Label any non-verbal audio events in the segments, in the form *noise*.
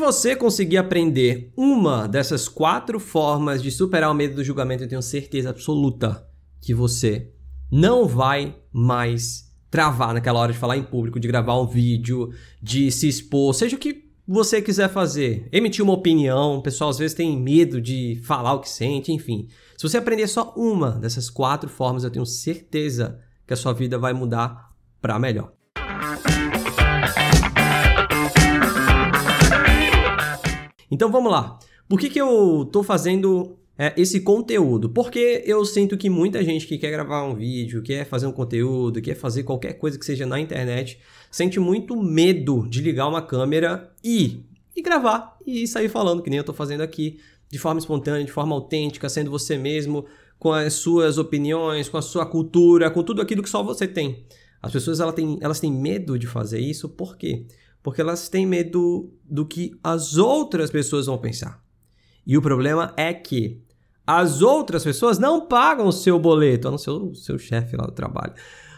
você conseguir aprender uma dessas quatro formas de superar o medo do julgamento, eu tenho certeza absoluta que você não vai mais travar naquela hora de falar em público, de gravar um vídeo, de se expor, seja o que você quiser fazer, emitir uma opinião, o pessoal às vezes tem medo de falar o que sente, enfim. Se você aprender só uma dessas quatro formas, eu tenho certeza que a sua vida vai mudar para melhor. Então vamos lá. Por que, que eu estou fazendo é, esse conteúdo? Porque eu sinto que muita gente que quer gravar um vídeo, quer fazer um conteúdo, quer fazer qualquer coisa que seja na internet, sente muito medo de ligar uma câmera e, e gravar e sair falando, que nem eu estou fazendo aqui, de forma espontânea, de forma autêntica, sendo você mesmo, com as suas opiniões, com a sua cultura, com tudo aquilo que só você tem. As pessoas elas têm, elas têm medo de fazer isso, por quê? Porque elas têm medo do que as outras pessoas vão pensar. E o problema é que as outras pessoas não pagam o seu boleto, a não ser o seu chefe lá do trabalho.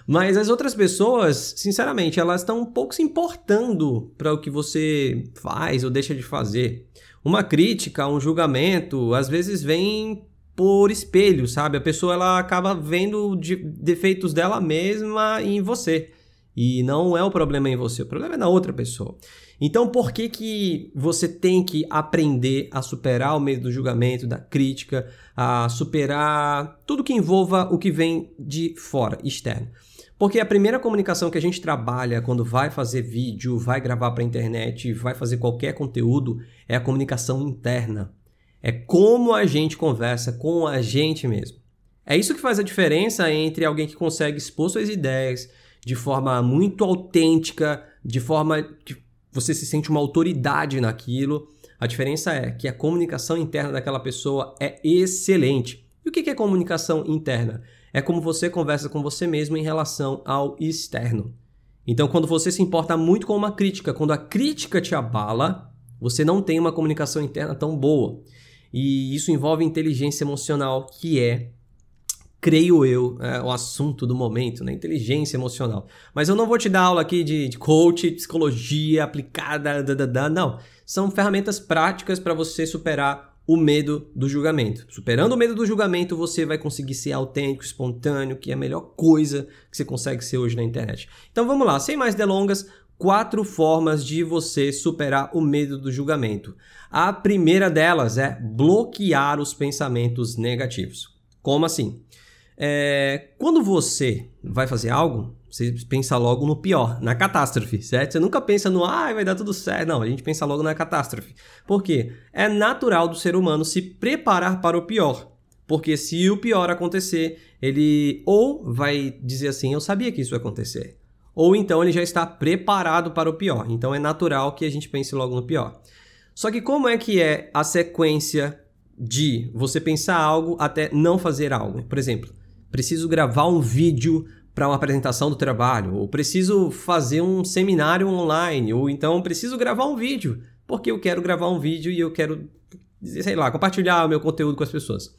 Mas as outras pessoas, sinceramente, elas estão um pouco se importando para o que você faz ou deixa de fazer. Uma crítica, um julgamento, às vezes vem por espelho, sabe? A pessoa ela acaba vendo de, defeitos dela mesma em você. E não é o problema em você, o problema é na outra pessoa. Então, por que, que você tem que aprender a superar o medo do julgamento, da crítica, a superar tudo que envolva o que vem de fora, externo? Porque a primeira comunicação que a gente trabalha quando vai fazer vídeo, vai gravar para a internet, vai fazer qualquer conteúdo, é a comunicação interna. É como a gente conversa com a gente mesmo. É isso que faz a diferença entre alguém que consegue expor suas ideias de forma muito autêntica, de forma que você se sente uma autoridade naquilo. A diferença é que a comunicação interna daquela pessoa é excelente. E o que é comunicação interna? É como você conversa com você mesmo em relação ao externo. Então, quando você se importa muito com uma crítica, quando a crítica te abala, você não tem uma comunicação interna tão boa. E isso envolve inteligência emocional, que é, creio eu, é, o assunto do momento, né? Inteligência emocional. Mas eu não vou te dar aula aqui de, de coach, psicologia aplicada, da, da, não. São ferramentas práticas para você superar o medo do julgamento. Superando o medo do julgamento, você vai conseguir ser autêntico, espontâneo, que é a melhor coisa que você consegue ser hoje na internet. Então vamos lá, sem mais delongas, quatro formas de você superar o medo do julgamento. A primeira delas é bloquear os pensamentos negativos. Como assim? É, quando você vai fazer algo, você pensa logo no pior, na catástrofe, certo? Você nunca pensa no, ah, vai dar tudo certo. Não, a gente pensa logo na catástrofe. Por quê? É natural do ser humano se preparar para o pior. Porque se o pior acontecer, ele ou vai dizer assim, eu sabia que isso ia acontecer ou então ele já está preparado para o pior. Então é natural que a gente pense logo no pior. Só que como é que é a sequência de você pensar algo até não fazer algo? Por exemplo, preciso gravar um vídeo para uma apresentação do trabalho, ou preciso fazer um seminário online, ou então preciso gravar um vídeo, porque eu quero gravar um vídeo e eu quero, sei lá, compartilhar o meu conteúdo com as pessoas.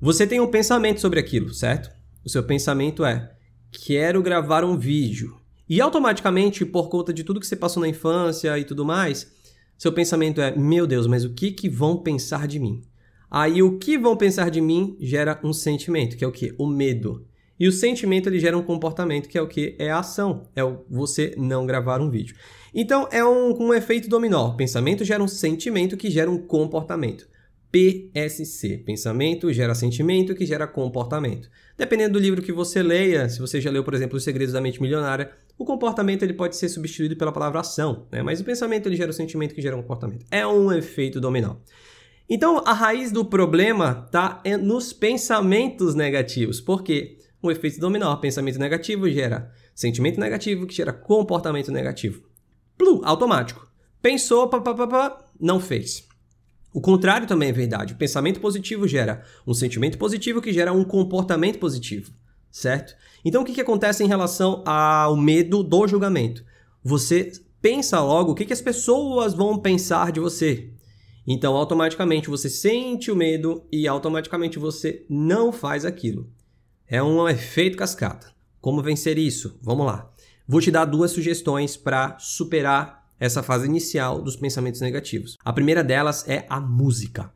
Você tem um pensamento sobre aquilo, certo? O seu pensamento é: quero gravar um vídeo. E automaticamente, por conta de tudo que você passou na infância e tudo mais, seu pensamento é: meu Deus, mas o que, que vão pensar de mim? Aí o que vão pensar de mim gera um sentimento, que é o que? O medo. E o sentimento ele gera um comportamento, que é o que? É a ação. É você não gravar um vídeo. Então é um, um efeito dominó. Pensamento gera um sentimento que gera um comportamento. PSC. Pensamento gera sentimento que gera comportamento. Dependendo do livro que você leia, se você já leu, por exemplo, Os Segredos da Mente Milionária, o comportamento ele pode ser substituído pela palavra ação, né? mas o pensamento ele gera o sentimento que gera um comportamento. É um efeito dominó. Então, a raiz do problema está nos pensamentos negativos. Por quê? O efeito dominó, pensamento negativo gera sentimento negativo que gera comportamento negativo. Plum, automático. Pensou, pá, pá, pá, pá, não fez. O contrário também é verdade. O pensamento positivo gera um sentimento positivo que gera um comportamento positivo, certo? Então o que, que acontece em relação ao medo do julgamento? Você pensa logo o que, que as pessoas vão pensar de você. Então automaticamente você sente o medo e automaticamente você não faz aquilo. É um efeito cascata. Como vencer isso? Vamos lá. Vou te dar duas sugestões para superar essa fase inicial dos pensamentos negativos. A primeira delas é a música.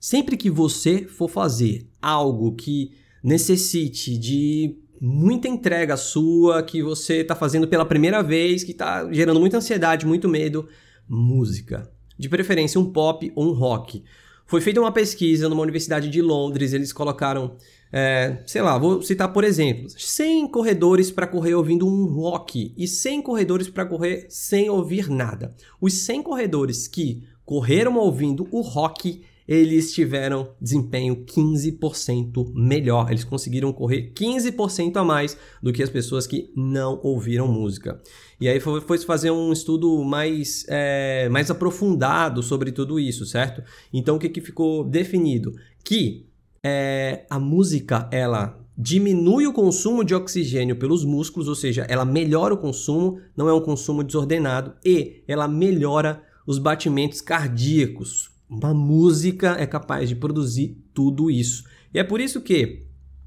Sempre que você for fazer algo que necessite de muita entrega sua, que você está fazendo pela primeira vez, que está gerando muita ansiedade, muito medo, música. De preferência um pop ou um rock. Foi feita uma pesquisa numa universidade de Londres, eles colocaram, é, sei lá, vou citar por exemplo, 100 corredores para correr ouvindo um rock e 100 corredores para correr sem ouvir nada. Os 100 corredores que correram ouvindo o rock eles tiveram desempenho 15% melhor. Eles conseguiram correr 15% a mais do que as pessoas que não ouviram música. E aí foi, foi fazer um estudo mais, é, mais aprofundado sobre tudo isso, certo? Então o que, que ficou definido? Que é, a música, ela diminui o consumo de oxigênio pelos músculos, ou seja, ela melhora o consumo, não é um consumo desordenado, e ela melhora os batimentos cardíacos. Uma música é capaz de produzir tudo isso. E é por isso que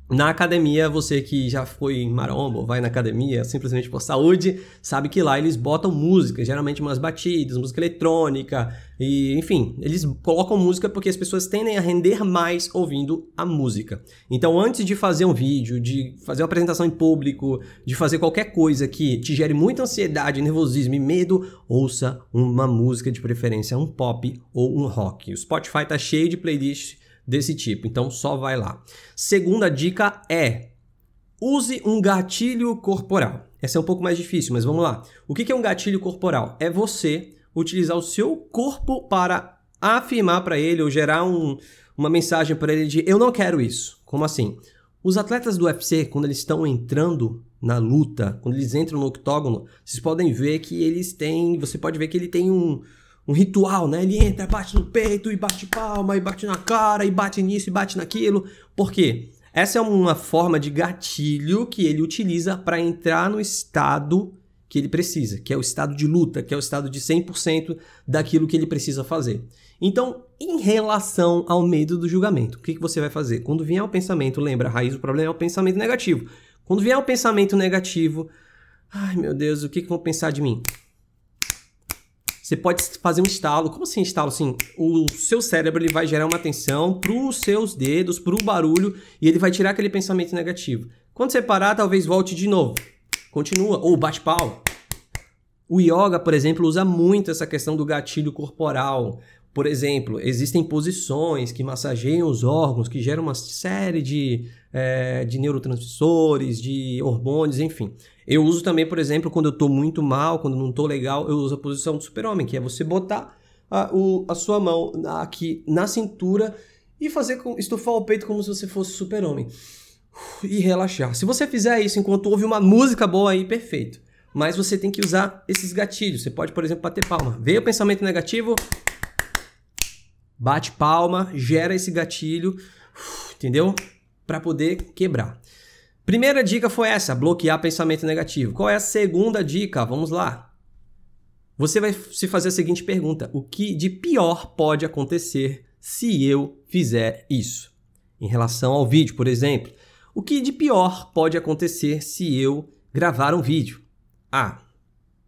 na academia, você que já foi em maromba vai na academia simplesmente por saúde, sabe que lá eles botam música, geralmente umas batidas, música eletrônica, e enfim, eles colocam música porque as pessoas tendem a render mais ouvindo a música. Então, antes de fazer um vídeo, de fazer uma apresentação em público, de fazer qualquer coisa que te gere muita ansiedade, nervosismo e medo, ouça uma música de preferência, um pop ou um rock. O Spotify tá cheio de playlists desse tipo. Então só vai lá. Segunda dica é use um gatilho corporal. Essa é um pouco mais difícil, mas vamos lá. O que é um gatilho corporal? É você utilizar o seu corpo para afirmar para ele ou gerar um, uma mensagem para ele de eu não quero isso. Como assim? Os atletas do UFC, quando eles estão entrando na luta, quando eles entram no octógono, vocês podem ver que eles têm. Você pode ver que ele tem um, um ritual, né? Ele entra, bate no peito e bate palma, e bate na cara, e bate nisso e bate naquilo. Por quê? Essa é uma forma de gatilho que ele utiliza para entrar no estado que ele precisa, que é o estado de luta, que é o estado de 100% daquilo que ele precisa fazer. Então, em relação ao medo do julgamento, o que, que você vai fazer? Quando vier o pensamento, lembra, a raiz do problema é o pensamento negativo. Quando vier o pensamento negativo, ai meu Deus, o que, que vão pensar de mim? Você pode fazer um estalo. Como assim estalo? Assim, o seu cérebro ele vai gerar uma atenção para os seus dedos, para o barulho, e ele vai tirar aquele pensamento negativo. Quando você parar, talvez volte de novo. Continua, ou bate pau. O yoga, por exemplo, usa muito essa questão do gatilho corporal. Por exemplo, existem posições que massageiam os órgãos, que geram uma série de, é, de neurotransmissores, de hormônios, enfim. Eu uso também, por exemplo, quando eu estou muito mal, quando não estou legal, eu uso a posição do super-homem, que é você botar a, o, a sua mão aqui na cintura e fazer com, estufar o peito como se você fosse super-homem. E relaxar. Se você fizer isso enquanto ouve uma música boa aí, perfeito. Mas você tem que usar esses gatilhos. Você pode, por exemplo, bater palma. Veio o pensamento negativo, bate palma, gera esse gatilho, entendeu? Para poder quebrar. Primeira dica foi essa, bloquear pensamento negativo. Qual é a segunda dica? Vamos lá. Você vai se fazer a seguinte pergunta: o que de pior pode acontecer se eu fizer isso? Em relação ao vídeo, por exemplo, o que de pior pode acontecer se eu gravar um vídeo? Ah,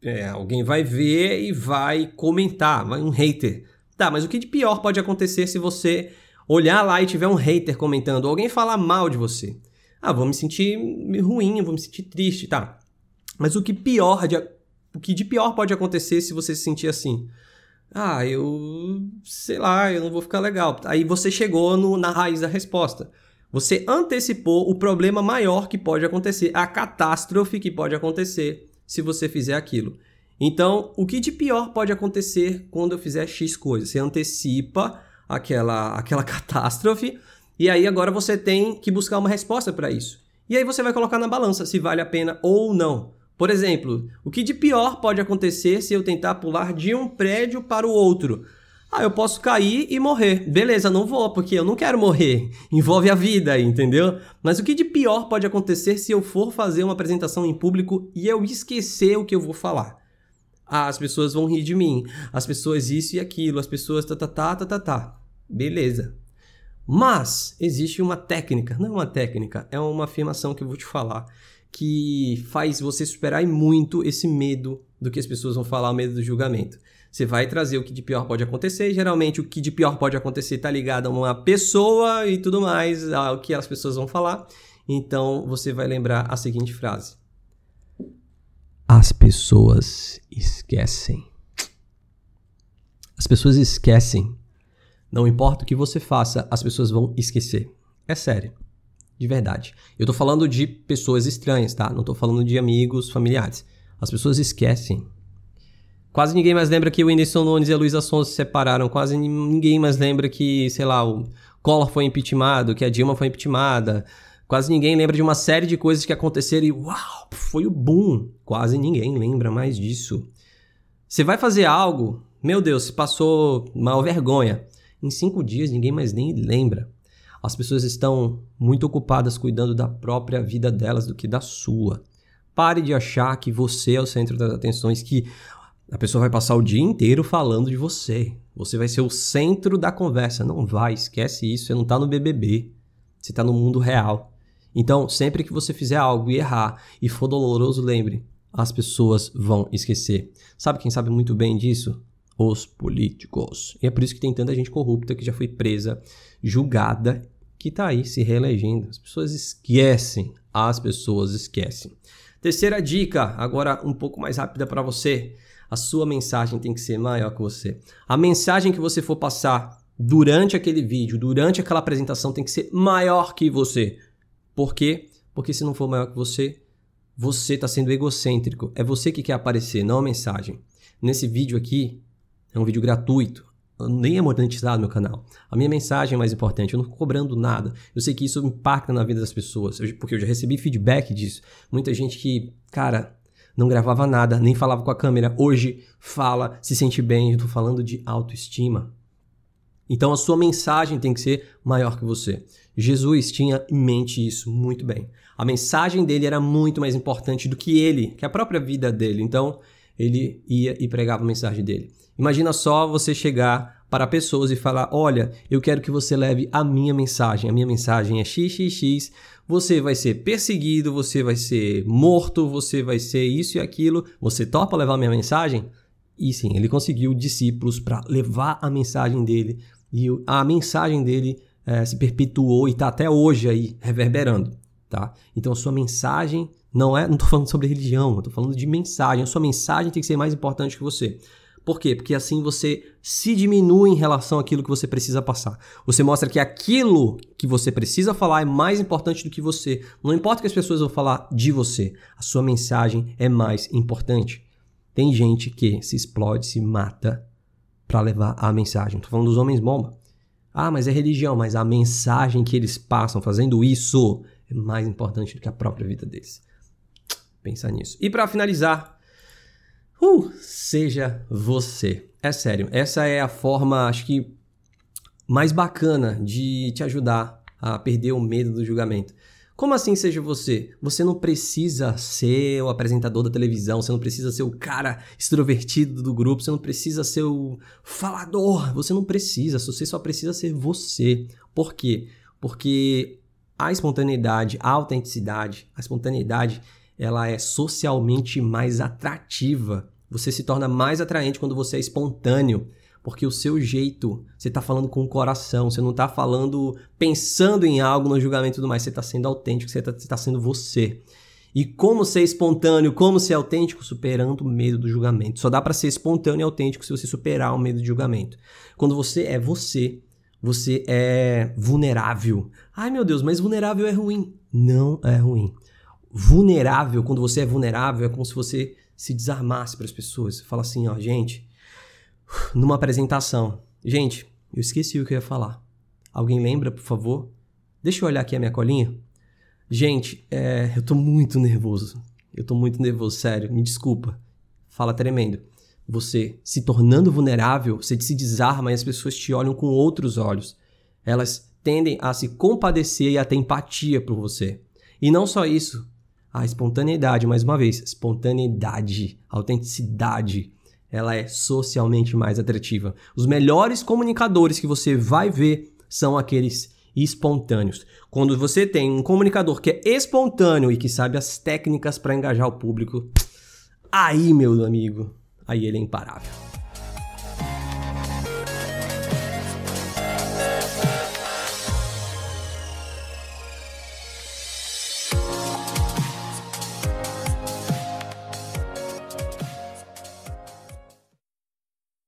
é, alguém vai ver e vai comentar, um hater. Tá, mas o que de pior pode acontecer se você olhar lá e tiver um hater comentando, alguém falar mal de você? Ah, vou me sentir ruim, vou me sentir triste, tá. Mas o que pior, de, o que de pior pode acontecer se você se sentir assim? Ah, eu sei lá, eu não vou ficar legal. Aí você chegou no, na raiz da resposta. Você antecipou o problema maior que pode acontecer, a catástrofe que pode acontecer se você fizer aquilo. Então, o que de pior pode acontecer quando eu fizer X coisa? Você antecipa aquela, aquela *laughs* catástrofe e aí agora você tem que buscar uma resposta para isso. E aí você vai colocar na balança se vale a pena ou não. Por exemplo, o que de pior pode acontecer se eu tentar pular de um prédio para o outro? Ah, eu posso cair e morrer. Beleza, não vou, porque eu não quero morrer. *laughs* Envolve a vida, entendeu? Mas o que de pior pode acontecer se eu for fazer uma apresentação em público e eu esquecer o que eu vou falar? Ah, as pessoas vão rir de mim. As pessoas isso e aquilo. As pessoas tá, tá, tá, tá, tá, tá. Beleza. Mas existe uma técnica, não é uma técnica, é uma afirmação que eu vou te falar, que faz você superar muito esse medo do que as pessoas vão falar, o medo do julgamento. Você vai trazer o que de pior pode acontecer. Geralmente, o que de pior pode acontecer está ligado a uma pessoa e tudo mais, ao que as pessoas vão falar. Então, você vai lembrar a seguinte frase: As pessoas esquecem. As pessoas esquecem. Não importa o que você faça, as pessoas vão esquecer. É sério. De verdade. Eu tô falando de pessoas estranhas, tá? Não tô falando de amigos, familiares. As pessoas esquecem. Quase ninguém mais lembra que o Whindersson Nunes e a Luísa Sonza se separaram. Quase ninguém mais lembra que, sei lá, o Collor foi impeachmentado, que a Dilma foi impeachmentada. Quase ninguém lembra de uma série de coisas que aconteceram e uau, foi o boom. Quase ninguém lembra mais disso. Você vai fazer algo, meu Deus, se passou mal vergonha. Em cinco dias ninguém mais nem lembra. As pessoas estão muito ocupadas cuidando da própria vida delas do que da sua. Pare de achar que você é o centro das atenções, que a pessoa vai passar o dia inteiro falando de você. Você vai ser o centro da conversa. Não vai, esquece isso. Você não está no BBB. Você está no mundo real. Então, sempre que você fizer algo e errar e for doloroso, lembre: as pessoas vão esquecer. Sabe quem sabe muito bem disso? Os políticos. E é por isso que tem tanta gente corrupta que já foi presa, julgada, que está aí se reelegendo. As pessoas esquecem. As pessoas esquecem. Terceira dica, agora um pouco mais rápida para você a sua mensagem tem que ser maior que você. A mensagem que você for passar durante aquele vídeo, durante aquela apresentação, tem que ser maior que você. Por quê? Porque se não for maior que você, você está sendo egocêntrico. É você que quer aparecer, não a mensagem. Nesse vídeo aqui, é um vídeo gratuito. Nem é monetizado no meu canal. A minha mensagem é mais importante. Eu não estou cobrando nada. Eu sei que isso impacta na vida das pessoas. Porque eu já recebi feedback disso. Muita gente que, cara, não gravava nada, nem falava com a câmera. Hoje fala, se sente bem. Eu tô falando de autoestima. Então a sua mensagem tem que ser maior que você. Jesus tinha em mente isso muito bem. A mensagem dele era muito mais importante do que ele, que a própria vida dele. Então ele ia e pregava a mensagem dele. Imagina só você chegar para pessoas e falar: Olha, eu quero que você leve a minha mensagem. A minha mensagem é XXX você vai ser perseguido, você vai ser morto, você vai ser isso e aquilo. Você topa levar minha mensagem? E sim, ele conseguiu discípulos para levar a mensagem dele e a mensagem dele é, se perpetuou e está até hoje aí reverberando, tá? Então a sua mensagem não é, não estou falando sobre religião, estou falando de mensagem. A sua mensagem tem que ser mais importante que você. Por quê? Porque assim você se diminui em relação àquilo que você precisa passar. Você mostra que aquilo que você precisa falar é mais importante do que você. Não importa que as pessoas vão falar de você, a sua mensagem é mais importante. Tem gente que se explode, se mata para levar a mensagem. Tô falando dos homens bomba. Ah, mas é religião, mas a mensagem que eles passam fazendo isso é mais importante do que a própria vida deles. Pensa nisso. E para finalizar, Uh, seja você. É sério, essa é a forma, acho que, mais bacana de te ajudar a perder o medo do julgamento. Como assim seja você? Você não precisa ser o apresentador da televisão, você não precisa ser o cara extrovertido do grupo, você não precisa ser o falador, você não precisa, você só precisa ser você. Por quê? Porque a espontaneidade, a autenticidade, a espontaneidade ela é socialmente mais atrativa. Você se torna mais atraente quando você é espontâneo, porque o seu jeito, você está falando com o coração, você não está falando pensando em algo no julgamento e tudo mais, você está sendo autêntico, você está tá sendo você. E como ser espontâneo, como ser autêntico? Superando o medo do julgamento. Só dá para ser espontâneo e autêntico se você superar o medo do julgamento. Quando você é você, você é vulnerável. Ai meu Deus, mas vulnerável é ruim. Não é ruim vulnerável, quando você é vulnerável, é como se você se desarmasse para as pessoas. Fala assim, ó, gente, numa apresentação. Gente, eu esqueci o que eu ia falar. Alguém lembra, por favor? Deixa eu olhar aqui a minha colinha. Gente, é, eu tô muito nervoso. Eu tô muito nervoso, sério. Me desculpa. Fala tremendo. Você se tornando vulnerável, você se desarma e as pessoas te olham com outros olhos. Elas tendem a se compadecer e a ter empatia por você. E não só isso, a espontaneidade, mais uma vez, espontaneidade, autenticidade, ela é socialmente mais atrativa. Os melhores comunicadores que você vai ver são aqueles espontâneos. Quando você tem um comunicador que é espontâneo e que sabe as técnicas para engajar o público, aí, meu amigo, aí ele é imparável.